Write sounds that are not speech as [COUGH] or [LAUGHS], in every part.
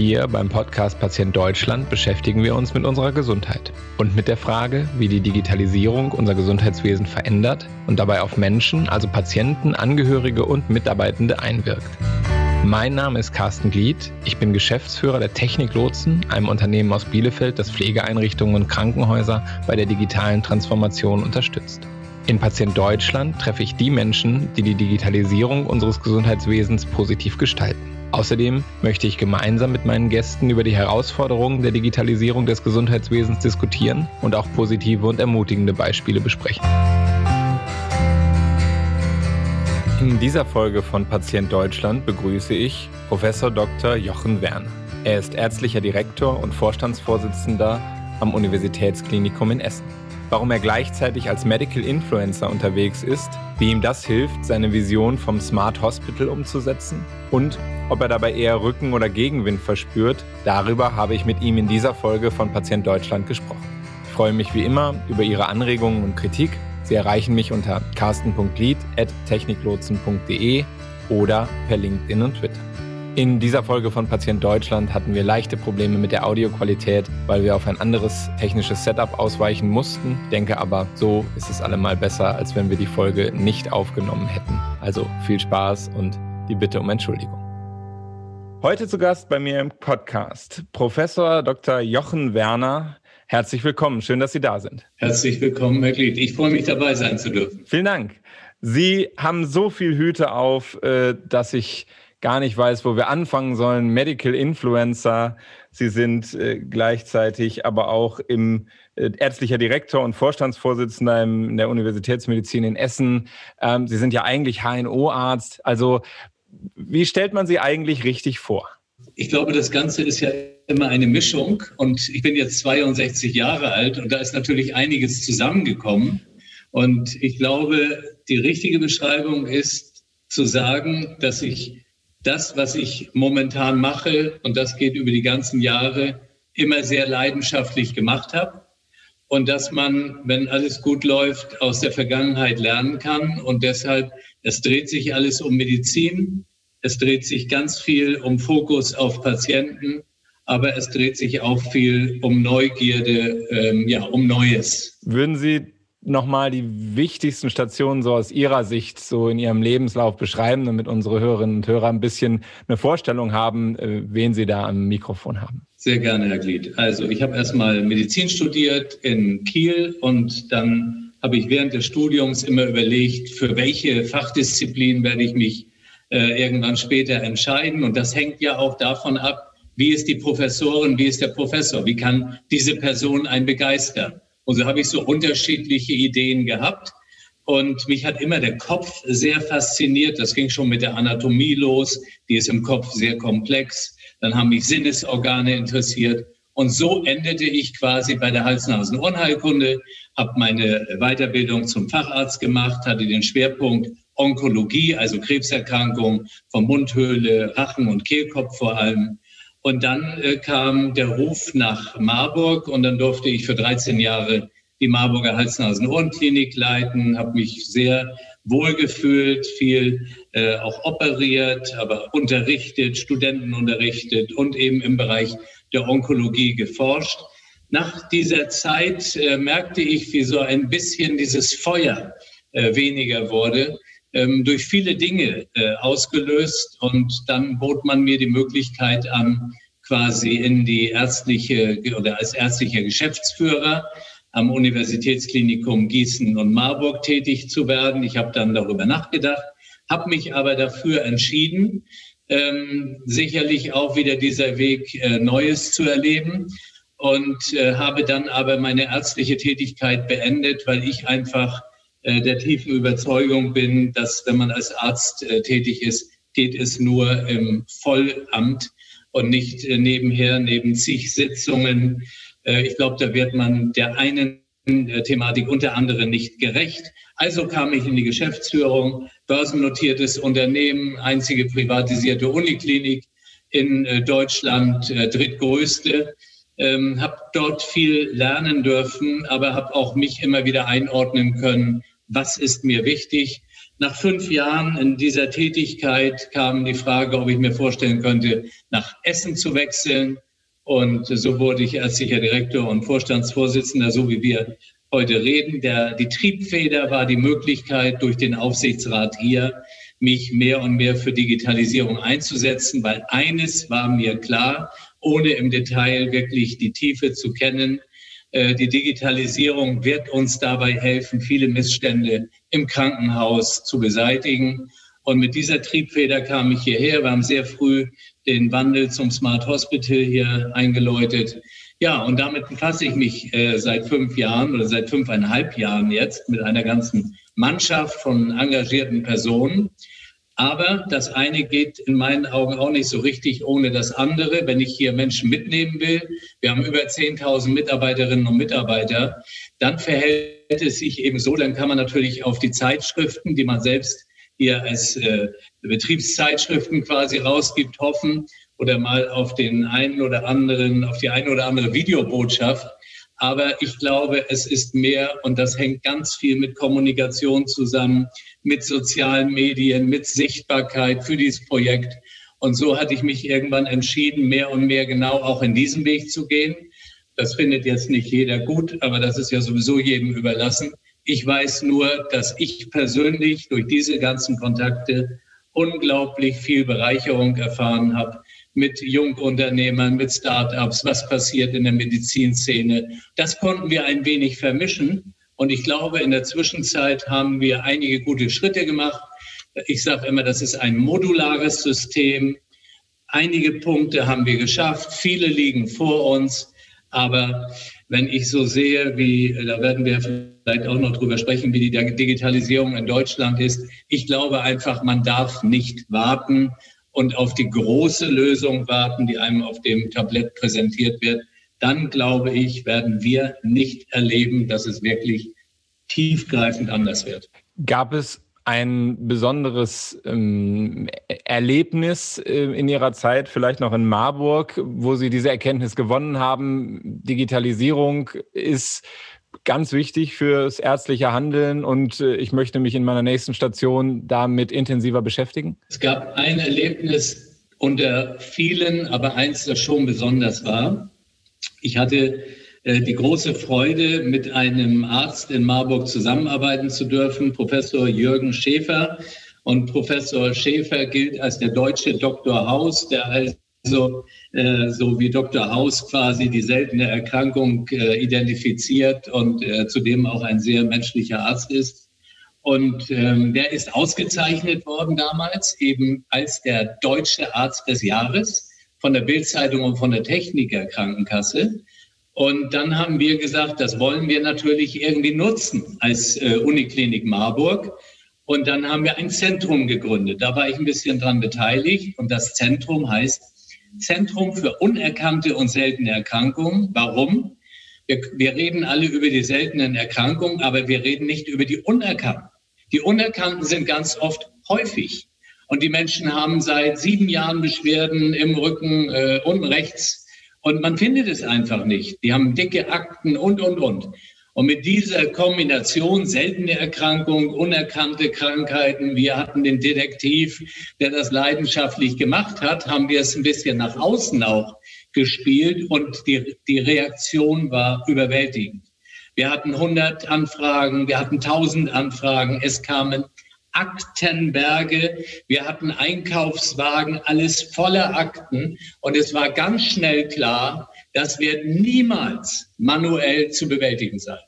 Hier beim Podcast Patient Deutschland beschäftigen wir uns mit unserer Gesundheit und mit der Frage, wie die Digitalisierung unser Gesundheitswesen verändert und dabei auf Menschen, also Patienten, Angehörige und Mitarbeitende einwirkt. Mein Name ist Carsten Glied. Ich bin Geschäftsführer der Technik Lotsen, einem Unternehmen aus Bielefeld, das Pflegeeinrichtungen und Krankenhäuser bei der digitalen Transformation unterstützt. In Patient Deutschland treffe ich die Menschen, die die Digitalisierung unseres Gesundheitswesens positiv gestalten. Außerdem möchte ich gemeinsam mit meinen Gästen über die Herausforderungen der Digitalisierung des Gesundheitswesens diskutieren und auch positive und ermutigende Beispiele besprechen. In dieser Folge von Patient Deutschland begrüße ich Professor Dr. Jochen Werner. Er ist ärztlicher Direktor und Vorstandsvorsitzender am Universitätsklinikum in Essen warum er gleichzeitig als Medical Influencer unterwegs ist, wie ihm das hilft, seine Vision vom Smart Hospital umzusetzen und ob er dabei eher Rücken- oder Gegenwind verspürt, darüber habe ich mit ihm in dieser Folge von Patient Deutschland gesprochen. Ich freue mich wie immer über Ihre Anregungen und Kritik. Sie erreichen mich unter carsten.lied.techniklotsen.de oder per LinkedIn und Twitter. In dieser Folge von Patient Deutschland hatten wir leichte Probleme mit der Audioqualität, weil wir auf ein anderes technisches Setup ausweichen mussten. Ich denke aber, so ist es allemal besser, als wenn wir die Folge nicht aufgenommen hätten. Also viel Spaß und die Bitte um Entschuldigung. Heute zu Gast bei mir im Podcast Professor Dr. Jochen Werner. Herzlich willkommen. Schön, dass Sie da sind. Herzlich willkommen, Herr Glied. Ich freue mich, dabei sein zu dürfen. Vielen Dank. Sie haben so viel Hüte auf, äh, dass ich gar nicht weiß, wo wir anfangen sollen. Medical Influencer. Sie sind äh, gleichzeitig aber auch im äh, ärztlicher Direktor und Vorstandsvorsitzender in der Universitätsmedizin in Essen. Ähm, Sie sind ja eigentlich HNO-Arzt. Also wie stellt man Sie eigentlich richtig vor? Ich glaube, das Ganze ist ja immer eine Mischung und ich bin jetzt 62 Jahre alt und da ist natürlich einiges zusammengekommen. Und ich glaube, die richtige Beschreibung ist zu sagen, dass ich das, was ich momentan mache, und das geht über die ganzen Jahre, immer sehr leidenschaftlich gemacht habe. Und dass man, wenn alles gut läuft, aus der Vergangenheit lernen kann. Und deshalb, es dreht sich alles um Medizin. Es dreht sich ganz viel um Fokus auf Patienten. Aber es dreht sich auch viel um Neugierde, ähm, ja, um Neues. Würden Sie nochmal die wichtigsten Stationen so aus Ihrer Sicht so in Ihrem Lebenslauf beschreiben, damit unsere Hörerinnen und Hörer ein bisschen eine Vorstellung haben, äh, wen Sie da am Mikrofon haben? Sehr gerne, Herr Glied. Also ich habe erstmal Medizin studiert in Kiel und dann habe ich während des Studiums immer überlegt, für welche Fachdisziplin werde ich mich äh, irgendwann später entscheiden. Und das hängt ja auch davon ab, wie ist die Professorin, wie ist der Professor, wie kann diese Person einen begeistern. Und so habe ich so unterschiedliche Ideen gehabt. Und mich hat immer der Kopf sehr fasziniert. Das ging schon mit der Anatomie los. Die ist im Kopf sehr komplex. Dann haben mich Sinnesorgane interessiert. Und so endete ich quasi bei der Hals-Nasen-Ohrenheilkunde, habe meine Weiterbildung zum Facharzt gemacht, hatte den Schwerpunkt Onkologie, also Krebserkrankungen von Mundhöhle, Rachen und Kehlkopf vor allem. Und dann äh, kam der Ruf nach Marburg und dann durfte ich für 13 Jahre die Marburger Hals-Nasen-Ohrenklinik leiten, habe mich sehr wohlgefühlt, viel äh, auch operiert, aber unterrichtet, Studenten unterrichtet und eben im Bereich der Onkologie geforscht. Nach dieser Zeit äh, merkte ich, wie so ein bisschen dieses Feuer äh, weniger wurde ähm, durch viele Dinge äh, ausgelöst. Und dann bot man mir die Möglichkeit an, quasi in die ärztliche oder als ärztlicher Geschäftsführer am Universitätsklinikum Gießen und Marburg tätig zu werden. Ich habe dann darüber nachgedacht, habe mich aber dafür entschieden, ähm, sicherlich auch wieder dieser Weg äh, Neues zu erleben und äh, habe dann aber meine ärztliche Tätigkeit beendet, weil ich einfach der tiefen Überzeugung bin, dass wenn man als Arzt äh, tätig ist, geht es nur im Vollamt und nicht äh, nebenher, neben zig Sitzungen. ich glaube, da wird man der einen Thematik unter anderem nicht gerecht. Also kam ich in die Geschäftsführung, börsennotiertes Unternehmen, einzige privatisierte Uniklinik in Deutschland, drittgrößte ähm, habe dort viel lernen dürfen, aber habe auch mich immer wieder einordnen können, was ist mir wichtig. Nach fünf Jahren in dieser Tätigkeit kam die Frage, ob ich mir vorstellen könnte, nach Essen zu wechseln. Und so wurde ich ärztlicher Direktor und Vorstandsvorsitzender, so wie wir heute reden. Der, die Triebfeder war die Möglichkeit, durch den Aufsichtsrat hier mich mehr und mehr für Digitalisierung einzusetzen, weil eines war mir klar, ohne im Detail wirklich die Tiefe zu kennen. Äh, die Digitalisierung wird uns dabei helfen, viele Missstände im Krankenhaus zu beseitigen. Und mit dieser Triebfeder kam ich hierher. Wir haben sehr früh den Wandel zum Smart Hospital hier eingeläutet. Ja, und damit befasse ich mich äh, seit fünf Jahren oder seit fünfeinhalb Jahren jetzt mit einer ganzen Mannschaft von engagierten Personen. Aber das eine geht in meinen Augen auch nicht so richtig ohne das andere. Wenn ich hier Menschen mitnehmen will, wir haben über 10.000 Mitarbeiterinnen und Mitarbeiter, dann verhält es sich eben so, dann kann man natürlich auf die Zeitschriften, die man selbst hier als äh, Betriebszeitschriften quasi rausgibt, hoffen oder mal auf den einen oder anderen, auf die eine oder andere Videobotschaft. Aber ich glaube, es ist mehr und das hängt ganz viel mit Kommunikation zusammen, mit sozialen Medien, mit Sichtbarkeit für dieses Projekt. Und so hatte ich mich irgendwann entschieden, mehr und mehr genau auch in diesem Weg zu gehen. Das findet jetzt nicht jeder gut, aber das ist ja sowieso jedem überlassen. Ich weiß nur, dass ich persönlich durch diese ganzen Kontakte unglaublich viel Bereicherung erfahren habe mit Jungunternehmern, mit Startups, was passiert in der Medizinszene. Das konnten wir ein wenig vermischen. Und ich glaube, in der Zwischenzeit haben wir einige gute Schritte gemacht. Ich sage immer, das ist ein modulares System. Einige Punkte haben wir geschafft, viele liegen vor uns. Aber wenn ich so sehe, wie, da werden wir vielleicht auch noch drüber sprechen, wie die Digitalisierung in Deutschland ist. Ich glaube einfach, man darf nicht warten und auf die große Lösung warten, die einem auf dem Tablett präsentiert wird dann glaube ich, werden wir nicht erleben, dass es wirklich tiefgreifend anders wird. Gab es ein besonderes ähm, Erlebnis äh, in Ihrer Zeit, vielleicht noch in Marburg, wo Sie diese Erkenntnis gewonnen haben? Digitalisierung ist ganz wichtig fürs ärztliche Handeln und äh, ich möchte mich in meiner nächsten Station damit intensiver beschäftigen? Es gab ein Erlebnis unter vielen, aber eins, das schon besonders war. Ich hatte äh, die große Freude, mit einem Arzt in Marburg zusammenarbeiten zu dürfen, Professor Jürgen Schäfer. Und Professor Schäfer gilt als der deutsche Dr. Haus, der also äh, so wie Dr. Haus quasi die seltene Erkrankung äh, identifiziert und äh, zudem auch ein sehr menschlicher Arzt ist. Und ähm, der ist ausgezeichnet worden damals eben als der deutsche Arzt des Jahres von der Bildzeitung und von der Techniker Krankenkasse. Und dann haben wir gesagt, das wollen wir natürlich irgendwie nutzen als äh, Uniklinik Marburg. Und dann haben wir ein Zentrum gegründet. Da war ich ein bisschen dran beteiligt. Und das Zentrum heißt Zentrum für unerkannte und seltene Erkrankungen. Warum? Wir, wir reden alle über die seltenen Erkrankungen, aber wir reden nicht über die unerkannten. Die unerkannten sind ganz oft häufig. Und die Menschen haben seit sieben Jahren Beschwerden im Rücken äh, unten rechts. Und man findet es einfach nicht. Die haben dicke Akten und, und, und. Und mit dieser Kombination seltene Erkrankung, unerkannte Krankheiten, wir hatten den Detektiv, der das leidenschaftlich gemacht hat, haben wir es ein bisschen nach außen auch gespielt und die, die Reaktion war überwältigend. Wir hatten 100 Anfragen, wir hatten 1000 Anfragen, es kamen Aktenberge. Wir hatten Einkaufswagen, alles voller Akten. Und es war ganz schnell klar, das wird niemals manuell zu bewältigen sein.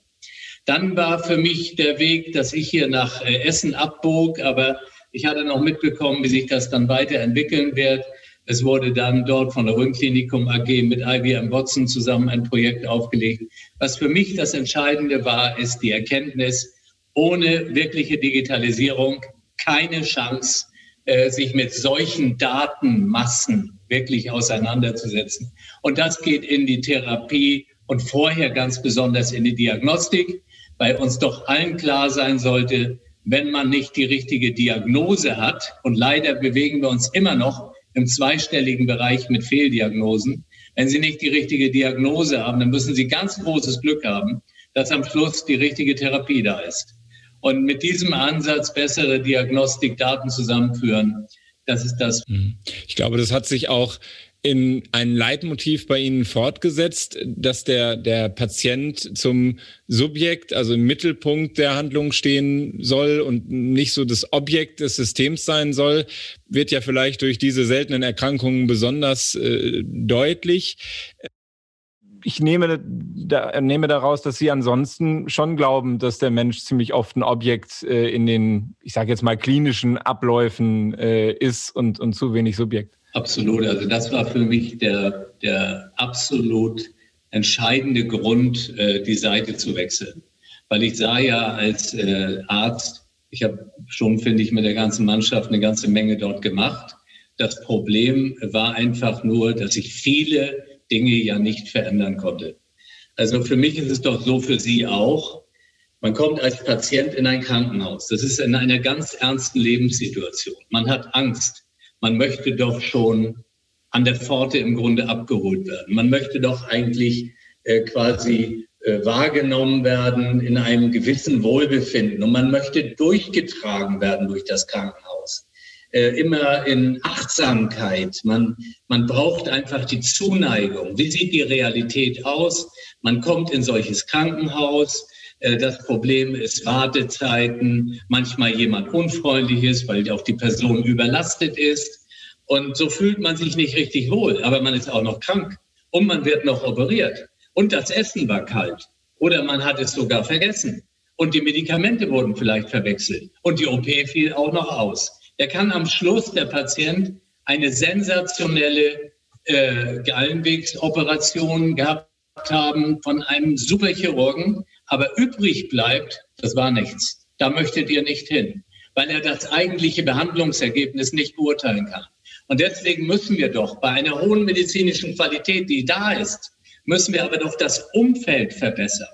Dann war für mich der Weg, dass ich hier nach äh, Essen abbog, aber ich hatte noch mitbekommen, wie sich das dann weiterentwickeln wird. Es wurde dann dort von der Rhön-Klinikum AG mit IBM Watson zusammen ein Projekt aufgelegt. Was für mich das Entscheidende war, ist die Erkenntnis, ohne wirkliche Digitalisierung keine Chance, äh, sich mit solchen Datenmassen wirklich auseinanderzusetzen. Und das geht in die Therapie und vorher ganz besonders in die Diagnostik, weil uns doch allen klar sein sollte, wenn man nicht die richtige Diagnose hat, und leider bewegen wir uns immer noch im zweistelligen Bereich mit Fehldiagnosen, wenn Sie nicht die richtige Diagnose haben, dann müssen Sie ganz großes Glück haben, dass am Schluss die richtige Therapie da ist. Und mit diesem Ansatz bessere Diagnostikdaten zusammenführen, das ist das. Mhm. Ich glaube, das hat sich auch in ein Leitmotiv bei Ihnen fortgesetzt, dass der, der Patient zum Subjekt, also im Mittelpunkt der Handlung stehen soll und nicht so das Objekt des Systems sein soll, wird ja vielleicht durch diese seltenen Erkrankungen besonders äh, deutlich ich nehme, da, nehme daraus, dass Sie ansonsten schon glauben, dass der Mensch ziemlich oft ein Objekt äh, in den, ich sage jetzt mal, klinischen Abläufen äh, ist und, und zu wenig Subjekt. Absolut. Also das war für mich der, der absolut entscheidende Grund, äh, die Seite zu wechseln. Weil ich sah ja als äh, Arzt, ich habe schon, finde ich, mit der ganzen Mannschaft eine ganze Menge dort gemacht. Das Problem war einfach nur, dass ich viele Dinge ja nicht verändern konnte. Also für mich ist es doch so, für Sie auch. Man kommt als Patient in ein Krankenhaus. Das ist in einer ganz ernsten Lebenssituation. Man hat Angst. Man möchte doch schon an der Pforte im Grunde abgeholt werden. Man möchte doch eigentlich äh, quasi äh, wahrgenommen werden in einem gewissen Wohlbefinden. Und man möchte durchgetragen werden durch das Krankenhaus äh, immer in Achtsamkeit. Man, man braucht einfach die Zuneigung. Wie sieht die Realität aus? Man kommt in solches Krankenhaus. Äh, das Problem ist Wartezeiten, manchmal jemand unfreundlich ist, weil auch die Person überlastet ist. Und so fühlt man sich nicht richtig wohl, aber man ist auch noch krank und man wird noch operiert. Und das Essen war kalt oder man hat es sogar vergessen. Und die Medikamente wurden vielleicht verwechselt und die OP fiel auch noch aus. Der kann am Schluss der Patient eine sensationelle äh, Gallenwegsoperation gehabt haben von einem Superchirurgen, aber übrig bleibt, das war nichts. Da möchtet ihr nicht hin, weil er das eigentliche Behandlungsergebnis nicht beurteilen kann. Und deswegen müssen wir doch bei einer hohen medizinischen Qualität, die da ist, müssen wir aber doch das Umfeld verbessern.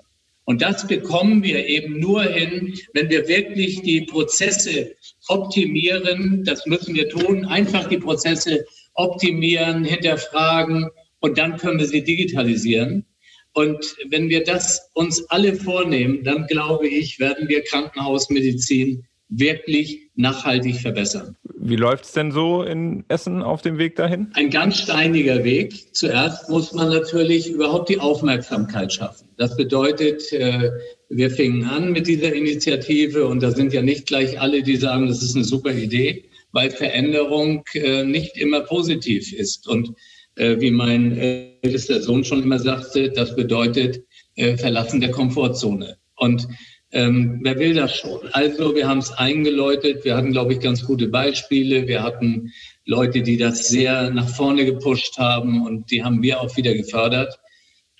Und das bekommen wir eben nur hin, wenn wir wirklich die Prozesse optimieren. Das müssen wir tun. Einfach die Prozesse optimieren, hinterfragen und dann können wir sie digitalisieren. Und wenn wir das uns alle vornehmen, dann glaube ich, werden wir Krankenhausmedizin wirklich nachhaltig verbessern. Wie läuft es denn so in Essen auf dem Weg dahin? Ein ganz steiniger Weg. Zuerst muss man natürlich überhaupt die Aufmerksamkeit schaffen. Das bedeutet, äh, wir fingen an mit dieser Initiative und da sind ja nicht gleich alle, die sagen, das ist eine super Idee, weil Veränderung äh, nicht immer positiv ist. Und äh, wie mein ältester Sohn schon immer sagte, das bedeutet Verlassen der Komfortzone. Und ähm, wer will das schon? Also wir haben es eingeläutet. Wir hatten, glaube ich, ganz gute Beispiele. Wir hatten Leute, die das sehr nach vorne gepusht haben und die haben wir auch wieder gefördert.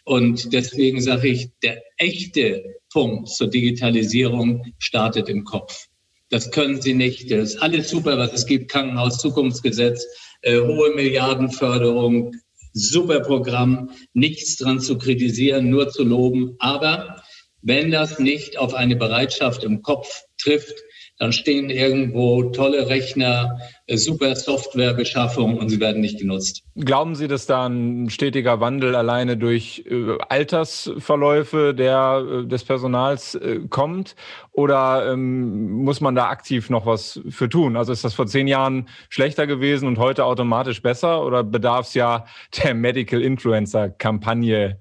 Und deswegen sage ich, der echte Punkt zur Digitalisierung startet im Kopf. Das können Sie nicht. Das ist alles super, was es gibt. Krankenhaus, Zukunftsgesetz, äh, hohe Milliardenförderung, super Programm. Nichts dran zu kritisieren, nur zu loben. Aber wenn das nicht auf eine Bereitschaft im Kopf trifft, dann stehen irgendwo tolle Rechner, äh, super Softwarebeschaffung und sie werden nicht genutzt. Glauben Sie, dass da ein stetiger Wandel alleine durch äh, Altersverläufe der, äh, des Personals kommt? Oder ähm, muss man da aktiv noch was für tun? Also ist das vor zehn Jahren schlechter gewesen und heute automatisch besser? Oder bedarf es ja der Medical Influencer-Kampagne,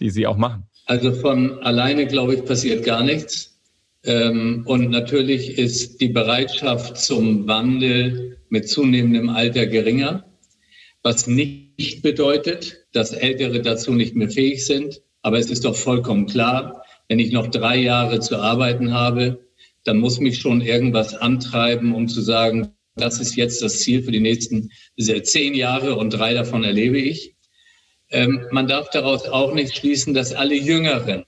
die Sie auch machen? Also von alleine, glaube ich, passiert gar nichts. Ähm, und natürlich ist die Bereitschaft zum Wandel mit zunehmendem Alter geringer, was nicht bedeutet, dass Ältere dazu nicht mehr fähig sind. Aber es ist doch vollkommen klar, wenn ich noch drei Jahre zu arbeiten habe, dann muss mich schon irgendwas antreiben, um zu sagen, das ist jetzt das Ziel für die nächsten zehn Jahre und drei davon erlebe ich. Ähm, man darf daraus auch nicht schließen, dass alle Jüngeren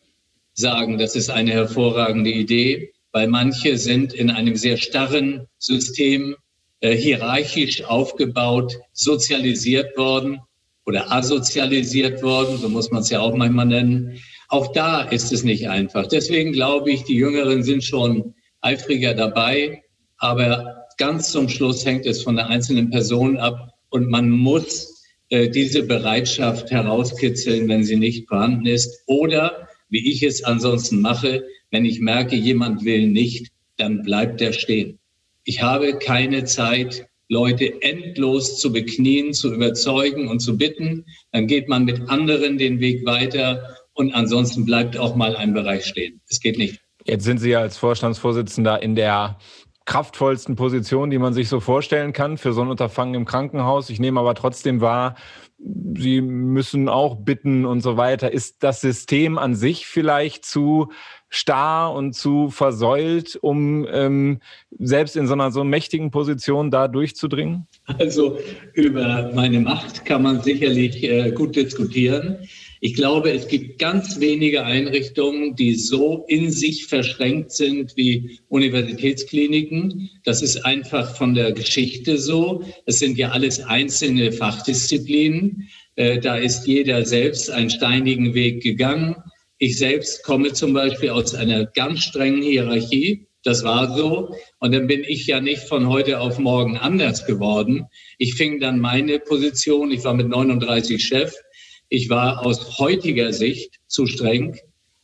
sagen, das ist eine hervorragende Idee, weil manche sind in einem sehr starren System äh, hierarchisch aufgebaut, sozialisiert worden oder asozialisiert worden, so muss man es ja auch manchmal nennen. Auch da ist es nicht einfach. Deswegen glaube ich, die Jüngeren sind schon eifriger dabei, aber ganz zum Schluss hängt es von der einzelnen Person ab und man muss diese Bereitschaft herauskitzeln, wenn sie nicht vorhanden ist. Oder wie ich es ansonsten mache. Wenn ich merke, jemand will nicht, dann bleibt er stehen. Ich habe keine Zeit, Leute endlos zu beknien, zu überzeugen und zu bitten. Dann geht man mit anderen den Weg weiter und ansonsten bleibt auch mal ein Bereich stehen. Es geht nicht. Jetzt sind Sie als Vorstandsvorsitzender in der kraftvollsten Position, die man sich so vorstellen kann für so ein Unterfangen im Krankenhaus. Ich nehme aber trotzdem wahr, Sie müssen auch bitten und so weiter. Ist das System an sich vielleicht zu starr und zu versäult, um ähm, selbst in so einer so mächtigen Position da durchzudringen? Also über meine Macht kann man sicherlich äh, gut diskutieren. Ich glaube, es gibt ganz wenige Einrichtungen, die so in sich verschränkt sind wie Universitätskliniken. Das ist einfach von der Geschichte so. Es sind ja alles einzelne Fachdisziplinen. Äh, da ist jeder selbst einen steinigen Weg gegangen. Ich selbst komme zum Beispiel aus einer ganz strengen Hierarchie. Das war so. Und dann bin ich ja nicht von heute auf morgen anders geworden. Ich fing dann meine Position, ich war mit 39 Chef. Ich war aus heutiger Sicht zu streng.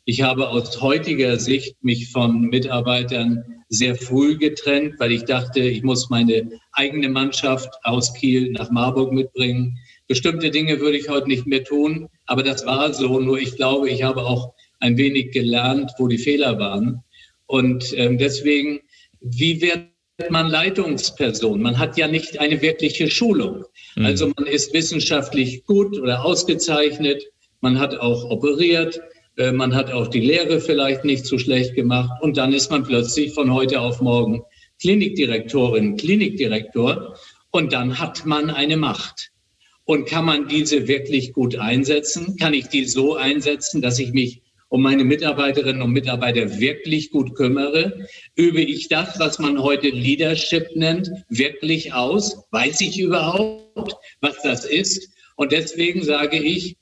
Ich habe aus heutiger Sicht mich von Mitarbeitern sehr früh getrennt, weil ich dachte, ich muss meine eigene Mannschaft aus Kiel nach Marburg mitbringen. Bestimmte Dinge würde ich heute nicht mehr tun, aber das war so. Nur ich glaube, ich habe auch ein wenig gelernt, wo die Fehler waren. Und ähm, deswegen, wie wird man Leitungsperson? Man hat ja nicht eine wirkliche Schulung. Mhm. Also man ist wissenschaftlich gut oder ausgezeichnet. Man hat auch operiert. Äh, man hat auch die Lehre vielleicht nicht so schlecht gemacht. Und dann ist man plötzlich von heute auf morgen Klinikdirektorin, Klinikdirektor. Und dann hat man eine Macht. Und kann man diese wirklich gut einsetzen? Kann ich die so einsetzen, dass ich mich um meine Mitarbeiterinnen und Mitarbeiter wirklich gut kümmere? Übe ich das, was man heute Leadership nennt, wirklich aus? Weiß ich überhaupt, was das ist? Und deswegen sage ich,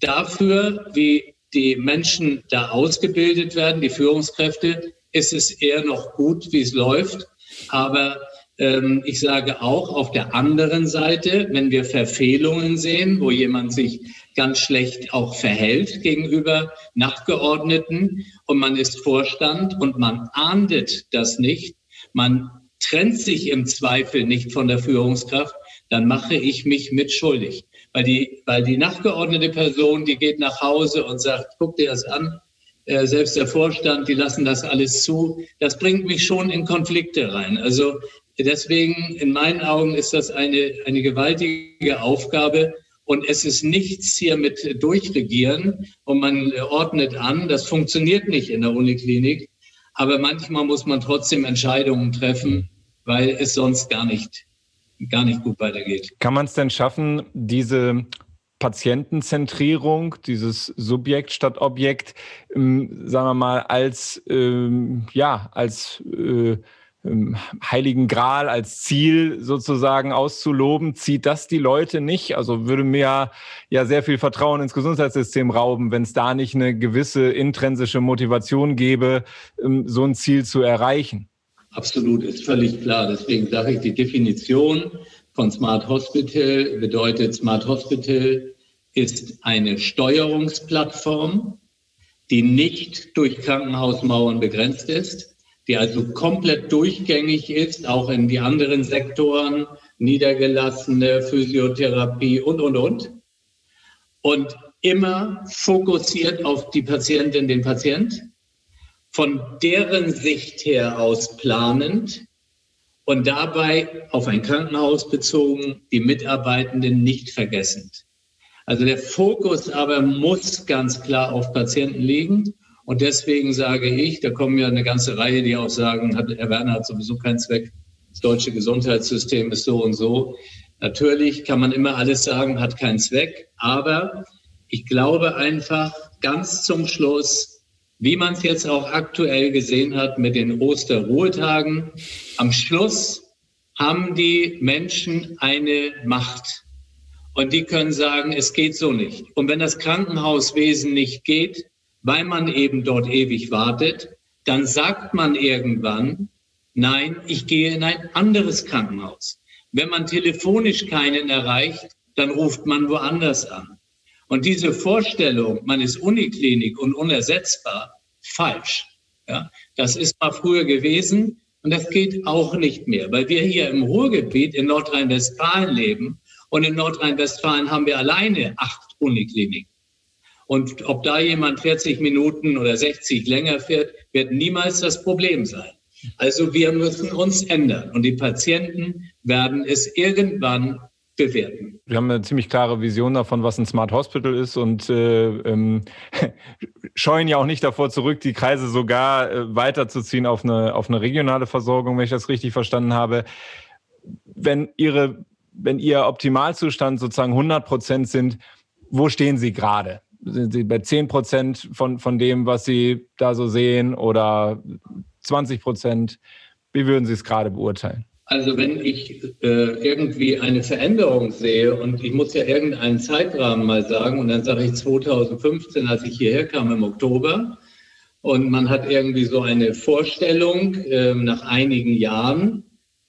dafür, wie die Menschen da ausgebildet werden, die Führungskräfte, ist es eher noch gut, wie es läuft. Aber ähm, ich sage auch auf der anderen Seite, wenn wir Verfehlungen sehen, wo jemand sich ganz schlecht auch verhält gegenüber Nachgeordneten und man ist Vorstand und man ahndet das nicht, man trennt sich im Zweifel nicht von der Führungskraft, dann mache ich mich mitschuldig. Weil die, weil die nachgeordnete Person, die geht nach Hause und sagt, guck dir das an, äh, selbst der Vorstand, die lassen das alles zu. Das bringt mich schon in Konflikte rein. Also Deswegen, in meinen Augen, ist das eine, eine gewaltige Aufgabe. Und es ist nichts hier mit Durchregieren und man ordnet an. Das funktioniert nicht in der Uniklinik. Aber manchmal muss man trotzdem Entscheidungen treffen, weil es sonst gar nicht, gar nicht gut weitergeht. Kann man es denn schaffen, diese Patientenzentrierung, dieses Subjekt statt Objekt, ähm, sagen wir mal, als, ähm, ja, als äh, Heiligen Gral als Ziel sozusagen auszuloben, zieht das die Leute nicht? Also würde mir ja sehr viel Vertrauen ins Gesundheitssystem rauben, wenn es da nicht eine gewisse intrinsische Motivation gäbe, ähm, so ein Ziel zu erreichen. Absolut, ist völlig klar. Deswegen sage ich, die Definition von Smart Hospital bedeutet, Smart Hospital ist eine Steuerungsplattform, die nicht durch Krankenhausmauern begrenzt ist, die also komplett durchgängig ist, auch in die anderen Sektoren, niedergelassene Physiotherapie und, und, und. Und immer fokussiert auf die Patientin, den Patient, von deren Sicht her aus planend und dabei auf ein Krankenhaus bezogen, die Mitarbeitenden nicht vergessend. Also der Fokus aber muss ganz klar auf Patienten liegen und deswegen sage ich, da kommen ja eine ganze Reihe, die auch sagen, Herr Werner hat sowieso keinen Zweck. Das deutsche Gesundheitssystem ist so und so. Natürlich kann man immer alles sagen, hat keinen Zweck. Aber ich glaube einfach ganz zum Schluss, wie man es jetzt auch aktuell gesehen hat mit den Osterruhetagen, am Schluss haben die Menschen eine Macht. Und die können sagen, es geht so nicht. Und wenn das Krankenhauswesen nicht geht, weil man eben dort ewig wartet, dann sagt man irgendwann, nein, ich gehe in ein anderes Krankenhaus. Wenn man telefonisch keinen erreicht, dann ruft man woanders an. Und diese Vorstellung, man ist Uniklinik und unersetzbar, falsch. Ja, das ist mal früher gewesen und das geht auch nicht mehr, weil wir hier im Ruhrgebiet in Nordrhein-Westfalen leben und in Nordrhein-Westfalen haben wir alleine acht Unikliniken. Und ob da jemand 40 Minuten oder 60 länger fährt, wird niemals das Problem sein. Also wir müssen uns ändern und die Patienten werden es irgendwann bewerten. Wir haben eine ziemlich klare Vision davon, was ein Smart Hospital ist und äh, ähm, [LAUGHS] scheuen ja auch nicht davor zurück, die Kreise sogar äh, weiterzuziehen auf eine, auf eine regionale Versorgung, wenn ich das richtig verstanden habe. Wenn Ihre, wenn Ihr Optimalzustand sozusagen 100 Prozent sind, wo stehen Sie gerade? Sind Sie bei 10 Prozent von, von dem, was Sie da so sehen oder 20 Prozent? Wie würden Sie es gerade beurteilen? Also wenn ich äh, irgendwie eine Veränderung sehe und ich muss ja irgendeinen Zeitrahmen mal sagen und dann sage ich 2015, als ich hierher kam im Oktober und man hat irgendwie so eine Vorstellung äh, nach einigen Jahren,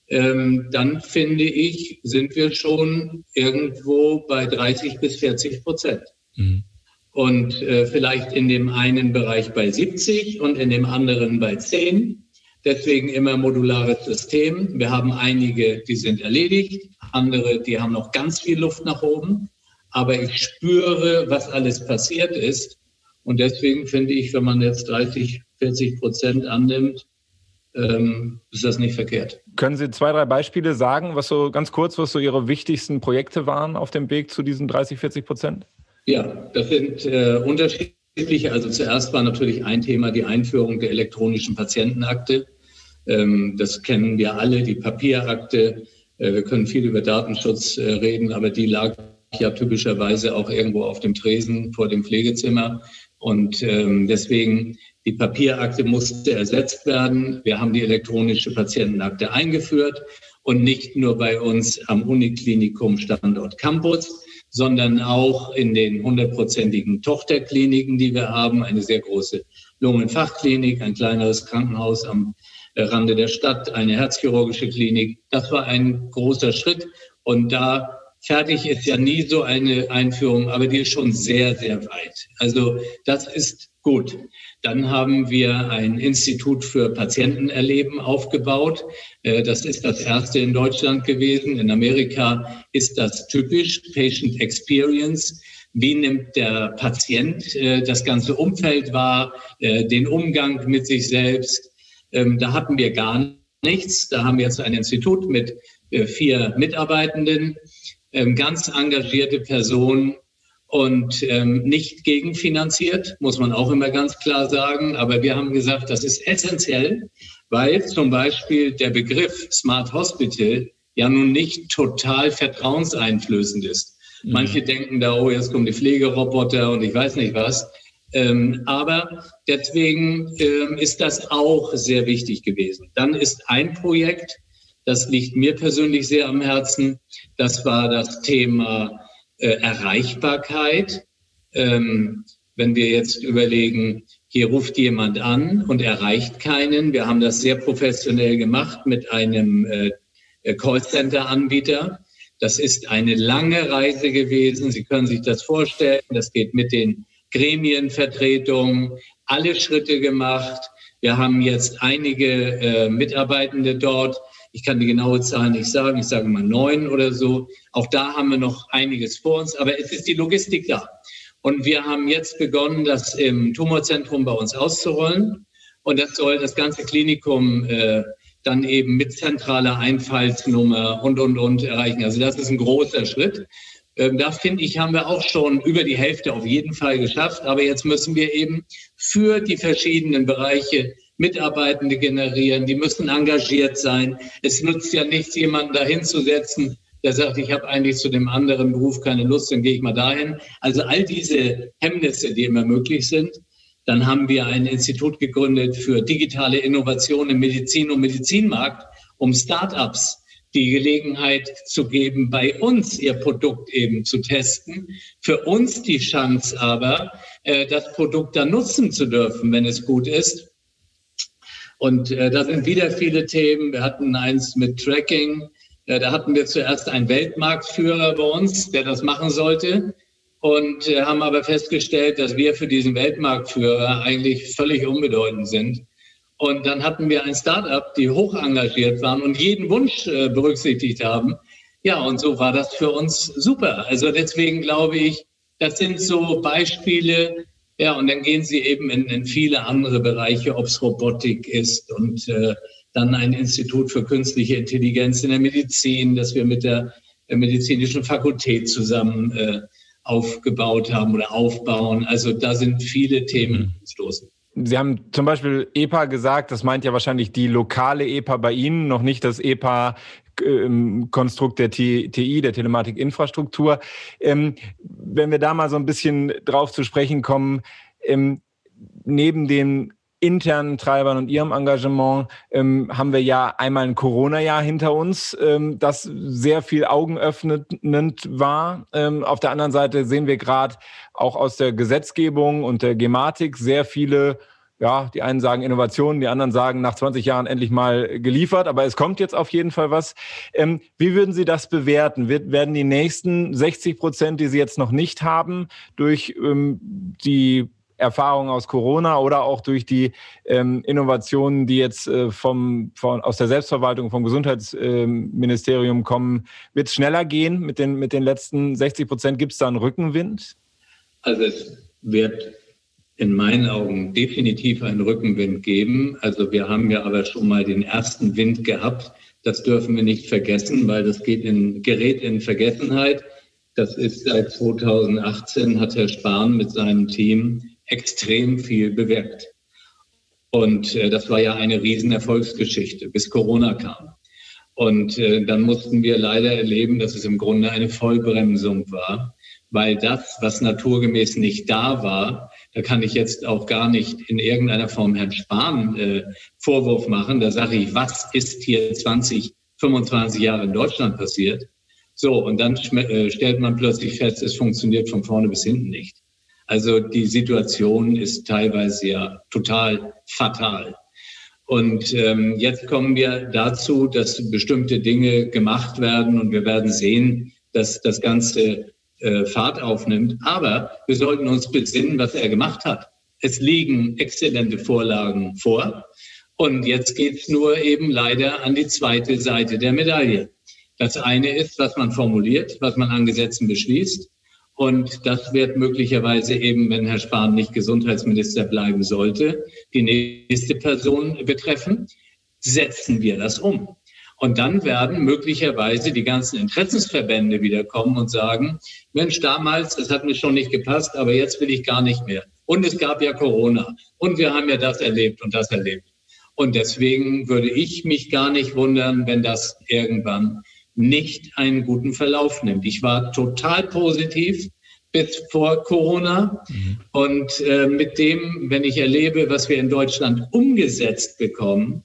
ähm, dann finde ich, sind wir schon irgendwo bei 30 bis 40 Prozent. Mhm und äh, vielleicht in dem einen Bereich bei 70 und in dem anderen bei 10. Deswegen immer modulares System. Wir haben einige, die sind erledigt, andere, die haben noch ganz viel Luft nach oben. Aber ich spüre, was alles passiert ist. Und deswegen finde ich, wenn man jetzt 30, 40 Prozent annimmt, ähm, ist das nicht verkehrt. Können Sie zwei, drei Beispiele sagen, was so ganz kurz, was so Ihre wichtigsten Projekte waren auf dem Weg zu diesen 30, 40 Prozent? Ja, das sind äh, unterschiedliche. Also zuerst war natürlich ein Thema die Einführung der elektronischen Patientenakte. Ähm, das kennen wir alle, die Papierakte. Äh, wir können viel über Datenschutz äh, reden, aber die lag ja typischerweise auch irgendwo auf dem Tresen vor dem Pflegezimmer. Und ähm, deswegen die Papierakte musste ersetzt werden. Wir haben die elektronische Patientenakte eingeführt und nicht nur bei uns am Uniklinikum Standort Campus, sondern auch in den hundertprozentigen Tochterkliniken, die wir haben. Eine sehr große Lungenfachklinik, ein kleineres Krankenhaus am Rande der Stadt, eine herzchirurgische Klinik. Das war ein großer Schritt. Und da fertig ist ja nie so eine Einführung, aber die ist schon sehr, sehr weit. Also das ist gut. Dann haben wir ein Institut für Patientenerleben aufgebaut. Äh, das ist das erste in Deutschland gewesen. In Amerika ist das typisch, Patient Experience. Wie nimmt der Patient äh, das ganze Umfeld wahr, äh, den Umgang mit sich selbst? Ähm, da hatten wir gar nichts. Da haben wir jetzt ein Institut mit vier Mitarbeitenden, ähm, ganz engagierte Personen, und ähm, nicht gegenfinanziert, muss man auch immer ganz klar sagen. Aber wir haben gesagt, das ist essentiell, weil zum Beispiel der Begriff Smart Hospital ja nun nicht total vertrauenseinflößend ist. Mhm. Manche denken da, oh, jetzt kommen die Pflegeroboter und ich weiß nicht was. Ähm, aber deswegen ähm, ist das auch sehr wichtig gewesen. Dann ist ein Projekt, das liegt mir persönlich sehr am Herzen, das war das Thema äh, Erreichbarkeit. Ähm, wenn wir jetzt überlegen, hier ruft jemand an und erreicht keinen. Wir haben das sehr professionell gemacht mit einem äh, Callcenter-Anbieter. Das ist eine lange Reise gewesen. Sie können sich das vorstellen. Das geht mit den Gremienvertretungen, alle Schritte gemacht. Wir haben jetzt einige äh, Mitarbeitende dort, ich kann die genaue Zahl nicht sagen, ich sage mal neun oder so. Auch da haben wir noch einiges vor uns, aber es ist die Logistik da. Und wir haben jetzt begonnen, das im Tumorzentrum bei uns auszurollen. Und das soll das ganze Klinikum äh, dann eben mit zentraler Einfallsnummer und, und, und erreichen. Also das ist ein großer Schritt. Ähm, da finde ich, haben wir auch schon über die Hälfte auf jeden Fall geschafft. Aber jetzt müssen wir eben für die verschiedenen Bereiche Mitarbeitende generieren, die müssen engagiert sein. Es nutzt ja nichts, jemanden dahin zu setzen, der sagt, ich habe eigentlich zu dem anderen Beruf keine Lust, dann gehe ich mal dahin. Also all diese Hemmnisse, die immer möglich sind. Dann haben wir ein Institut gegründet für digitale Innovation im Medizin- und Medizinmarkt, um Start-ups die Gelegenheit zu geben, bei uns ihr Produkt eben zu testen. Für uns die Chance aber, äh, das Produkt dann nutzen zu dürfen, wenn es gut ist. Und äh, da sind wieder viele Themen. Wir hatten eins mit Tracking. Äh, da hatten wir zuerst einen Weltmarktführer bei uns, der das machen sollte. und äh, haben aber festgestellt, dass wir für diesen Weltmarktführer eigentlich völlig unbedeutend sind. Und dann hatten wir ein Startup, die hoch engagiert waren und jeden Wunsch äh, berücksichtigt haben. Ja, und so war das für uns super. Also deswegen glaube ich, das sind so Beispiele. Ja, und dann gehen Sie eben in, in viele andere Bereiche, ob es Robotik ist und äh, dann ein Institut für künstliche Intelligenz in der Medizin, das wir mit der, der medizinischen Fakultät zusammen äh, aufgebaut haben oder aufbauen. Also da sind viele Themen stoßen. Sie haben zum Beispiel EPA gesagt, das meint ja wahrscheinlich die lokale EPA bei Ihnen, noch nicht das EPA Konstrukt der TI, der Telematikinfrastruktur. Ähm, wenn wir da mal so ein bisschen drauf zu sprechen kommen, ähm, neben den internen Treibern und ihrem Engagement ähm, haben wir ja einmal ein Corona-Jahr hinter uns, ähm, das sehr viel augenöffnend war. Ähm, auf der anderen Seite sehen wir gerade auch aus der Gesetzgebung und der Gematik sehr viele ja, die einen sagen Innovationen, die anderen sagen nach 20 Jahren endlich mal geliefert, aber es kommt jetzt auf jeden Fall was. Ähm, wie würden Sie das bewerten? Wird, werden die nächsten 60 Prozent, die Sie jetzt noch nicht haben, durch ähm, die Erfahrungen aus Corona oder auch durch die ähm, Innovationen, die jetzt äh, vom, von, aus der Selbstverwaltung, vom Gesundheitsministerium äh, kommen, wird es schneller gehen mit den, mit den letzten 60 Prozent? Gibt es da einen Rückenwind? Also es wird in meinen Augen definitiv einen Rückenwind geben. Also wir haben ja aber schon mal den ersten Wind gehabt. Das dürfen wir nicht vergessen, weil das geht in, gerät in Vergessenheit. Das ist seit 2018 hat Herr Spahn mit seinem Team extrem viel bewirkt. Und äh, das war ja eine Riesenerfolgsgeschichte, bis Corona kam. Und äh, dann mussten wir leider erleben, dass es im Grunde eine Vollbremsung war, weil das, was naturgemäß nicht da war, da kann ich jetzt auch gar nicht in irgendeiner Form Herrn Spahn äh, Vorwurf machen. Da sage ich, was ist hier 20, 25 Jahre in Deutschland passiert? So, und dann äh, stellt man plötzlich fest, es funktioniert von vorne bis hinten nicht. Also die Situation ist teilweise ja total fatal. Und ähm, jetzt kommen wir dazu, dass bestimmte Dinge gemacht werden und wir werden sehen, dass das Ganze äh, Fahrt aufnimmt. Aber wir sollten uns besinnen, was er gemacht hat. Es liegen exzellente Vorlagen vor. Und jetzt geht es nur eben leider an die zweite Seite der Medaille. Das eine ist, was man formuliert, was man an Gesetzen beschließt. Und das wird möglicherweise eben, wenn Herr Spahn nicht Gesundheitsminister bleiben sollte, die nächste Person betreffen. Setzen wir das um? Und dann werden möglicherweise die ganzen Interessensverbände wieder kommen und sagen, Mensch, damals, es hat mir schon nicht gepasst, aber jetzt will ich gar nicht mehr. Und es gab ja Corona. Und wir haben ja das erlebt und das erlebt. Und deswegen würde ich mich gar nicht wundern, wenn das irgendwann nicht einen guten Verlauf nimmt. Ich war total positiv bis vor Corona. Mhm. Und äh, mit dem, wenn ich erlebe, was wir in Deutschland umgesetzt bekommen,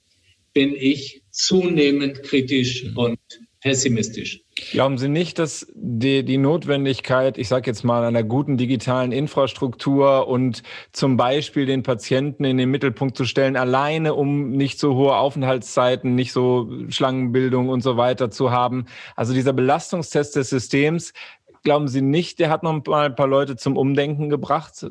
bin ich zunehmend kritisch mhm. und pessimistisch. Glauben Sie nicht, dass die, die Notwendigkeit, ich sage jetzt mal, einer guten digitalen Infrastruktur und zum Beispiel den Patienten in den Mittelpunkt zu stellen, alleine um nicht so hohe Aufenthaltszeiten, nicht so Schlangenbildung und so weiter zu haben, also dieser Belastungstest des Systems, glauben Sie nicht, der hat noch mal ein paar Leute zum Umdenken gebracht?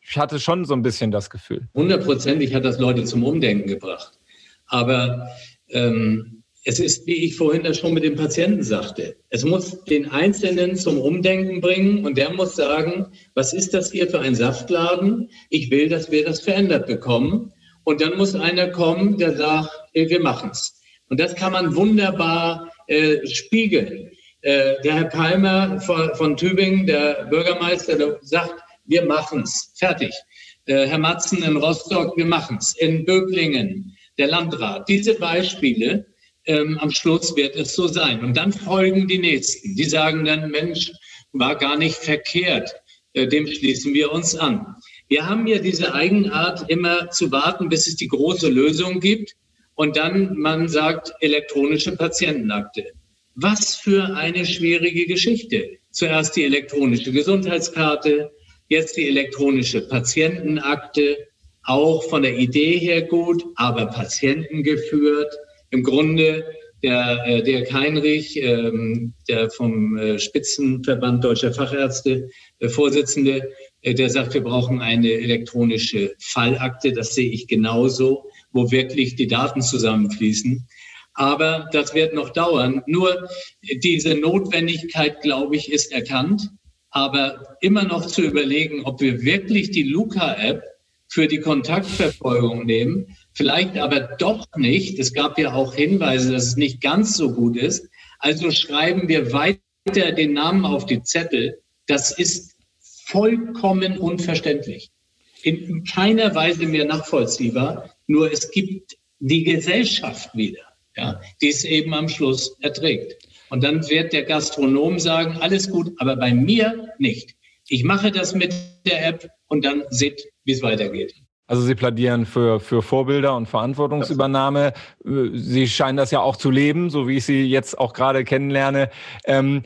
Ich hatte schon so ein bisschen das Gefühl. Hundertprozentig hat das Leute zum Umdenken gebracht. Aber ähm, es ist, wie ich vorhin das schon mit dem Patienten sagte, es muss den Einzelnen zum Umdenken bringen und der muss sagen, was ist das hier für ein Saftladen? Ich will, dass wir das verändert bekommen. Und dann muss einer kommen, der sagt, wir machen es. Und das kann man wunderbar äh, spiegeln. Äh, der Herr Palmer von, von, Tübingen, der Bürgermeister, der sagt, wir machen es. Fertig. Äh, Herr Matzen in Rostock, wir machen es. In Böblingen, der Landrat. Diese Beispiele, ähm, am Schluss wird es so sein. Und dann folgen die Nächsten. Die sagen dann, Mensch, war gar nicht verkehrt. Äh, dem schließen wir uns an. Wir haben ja diese Eigenart, immer zu warten, bis es die große Lösung gibt. Und dann man sagt, elektronische Patientenakte. Was für eine schwierige Geschichte. Zuerst die elektronische Gesundheitskarte, jetzt die elektronische Patientenakte, auch von der Idee her gut, aber patientengeführt im Grunde Der äh, Dirk Heinrich, ähm, der vom äh, Spitzenverband Deutscher Fachärzte, äh, Vorsitzende, äh, der sagt, wir brauchen eine elektronische Fallakte. Das sehe ich genauso, wo wirklich die Daten zusammenfließen. Aber das wird noch dauern. Nur diese Notwendigkeit, glaube ich, ist erkannt. Aber immer noch zu überlegen, ob wir wirklich die Luca-App für die Kontaktverfolgung nehmen, vielleicht aber doch nicht. Es gab ja auch Hinweise, dass es nicht ganz so gut ist. Also schreiben wir weiter den Namen auf die Zettel. Das ist vollkommen unverständlich. In keiner Weise mehr nachvollziehbar. Nur es gibt die Gesellschaft wieder, ja, die es eben am Schluss erträgt. Und dann wird der Gastronom sagen, alles gut, aber bei mir nicht. Ich mache das mit der App und dann seht, wie es weitergeht. Also Sie plädieren für, für Vorbilder und Verantwortungsübernahme. Sie scheinen das ja auch zu leben, so wie ich Sie jetzt auch gerade kennenlerne. Ähm,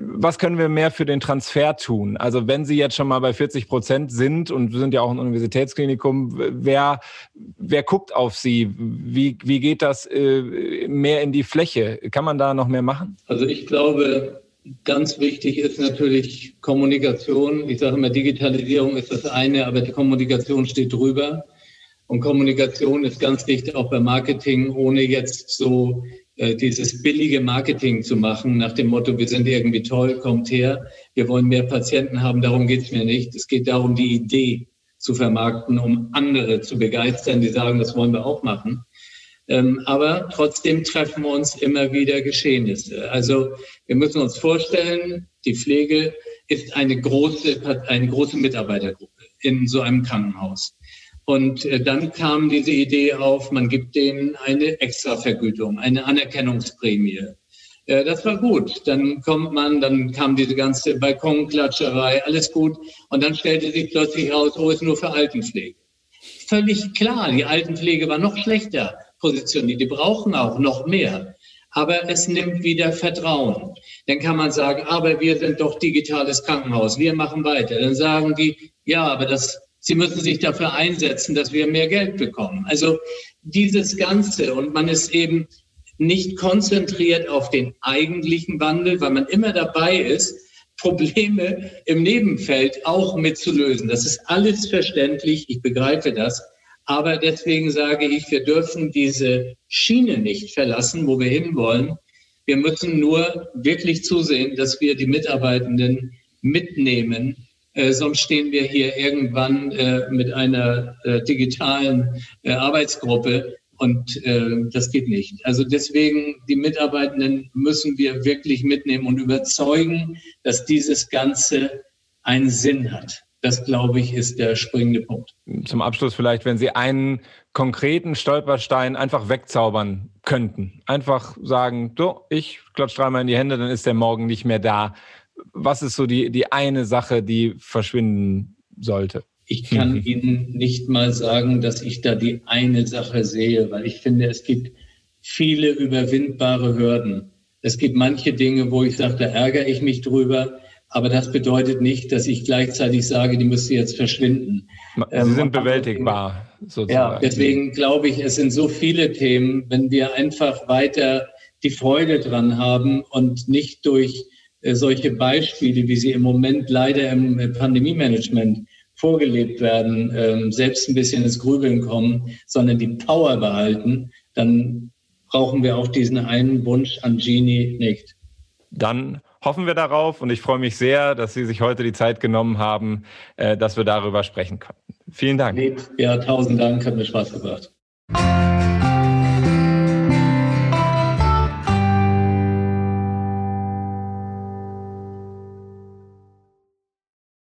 was können wir mehr für den Transfer tun? Also wenn Sie jetzt schon mal bei 40 Prozent sind und wir sind ja auch ein Universitätsklinikum, wer, wer guckt auf Sie? Wie, wie geht das äh, mehr in die Fläche? Kann man da noch mehr machen? Also ich glaube, Ganz wichtig ist natürlich Kommunikation. Ich sage immer, Digitalisierung ist das eine, aber die Kommunikation steht drüber. Und Kommunikation ist ganz wichtig auch beim Marketing, ohne jetzt so äh, dieses billige Marketing zu machen, nach dem Motto, wir sind irgendwie toll, kommt her, wir wollen mehr Patienten haben, darum geht es mir nicht. Es geht darum, die Idee zu vermarkten, um andere zu begeistern, die sagen, das wollen wir auch machen. Ähm, aber trotzdem treffen uns immer wieder Geschehnisse. Also wir müssen uns vorstellen, die Pflege ist eine große, eine große Mitarbeitergruppe in so einem Krankenhaus. Und äh, dann kam diese Idee auf, man gibt denen eine Extravergütung, eine Anerkennungsprämie. Äh, das war gut. Dann kommt man, dann kam diese ganze Balkonklatscherei, alles gut. Und dann stellte sich plötzlich raus, oh, ist nur für Altenpflege. Völlig klar, die Altenpflege war noch schlechter positioniert. Die brauchen auch noch mehr. Aber es nimmt wieder Vertrauen. Dann kann man sagen, aber wir sind doch digitales Krankenhaus, wir machen weiter. Dann sagen die, ja, aber das, sie müssen sich dafür einsetzen, dass wir mehr Geld bekommen. Also dieses Ganze und man ist eben nicht konzentriert auf den eigentlichen Wandel, weil man immer dabei ist, Probleme im Nebenfeld auch mitzulösen. Das ist alles verständlich, ich begreife das. Aber deswegen sage ich, wir dürfen diese Schiene nicht verlassen, wo wir hinwollen. Wir müssen nur wirklich zusehen, dass wir die Mitarbeitenden mitnehmen. Äh, sonst stehen wir hier irgendwann äh, mit einer äh, digitalen äh, Arbeitsgruppe und äh, das geht nicht. Also deswegen, die Mitarbeitenden müssen wir wirklich mitnehmen und überzeugen, dass dieses Ganze einen Sinn hat. Das, glaube ich, ist der springende Punkt. Zum Abschluss vielleicht, wenn Sie einen konkreten Stolperstein einfach wegzaubern könnten. Einfach sagen, so, ich klatsch dreimal in die Hände, dann ist der morgen nicht mehr da. Was ist so die, die eine Sache, die verschwinden sollte? Ich kann mhm. Ihnen nicht mal sagen, dass ich da die eine Sache sehe, weil ich finde, es gibt viele überwindbare Hürden. Es gibt manche Dinge, wo ich sage, da ärgere ich mich drüber. Aber das bedeutet nicht, dass ich gleichzeitig sage, die müsste jetzt verschwinden. Sie ähm, sind bewältigbar, sozusagen. Ja, deswegen glaube ich, es sind so viele Themen, wenn wir einfach weiter die Freude dran haben und nicht durch äh, solche Beispiele, wie sie im Moment leider im äh, Pandemie-Management vorgelebt werden, ähm, selbst ein bisschen ins Grübeln kommen, sondern die Power behalten, dann brauchen wir auch diesen einen Wunsch an Genie nicht. Dann hoffen wir darauf und ich freue mich sehr, dass Sie sich heute die Zeit genommen haben, äh, dass wir darüber sprechen konnten. Vielen Dank. Ja, tausend Dank, hat mir Spaß gemacht.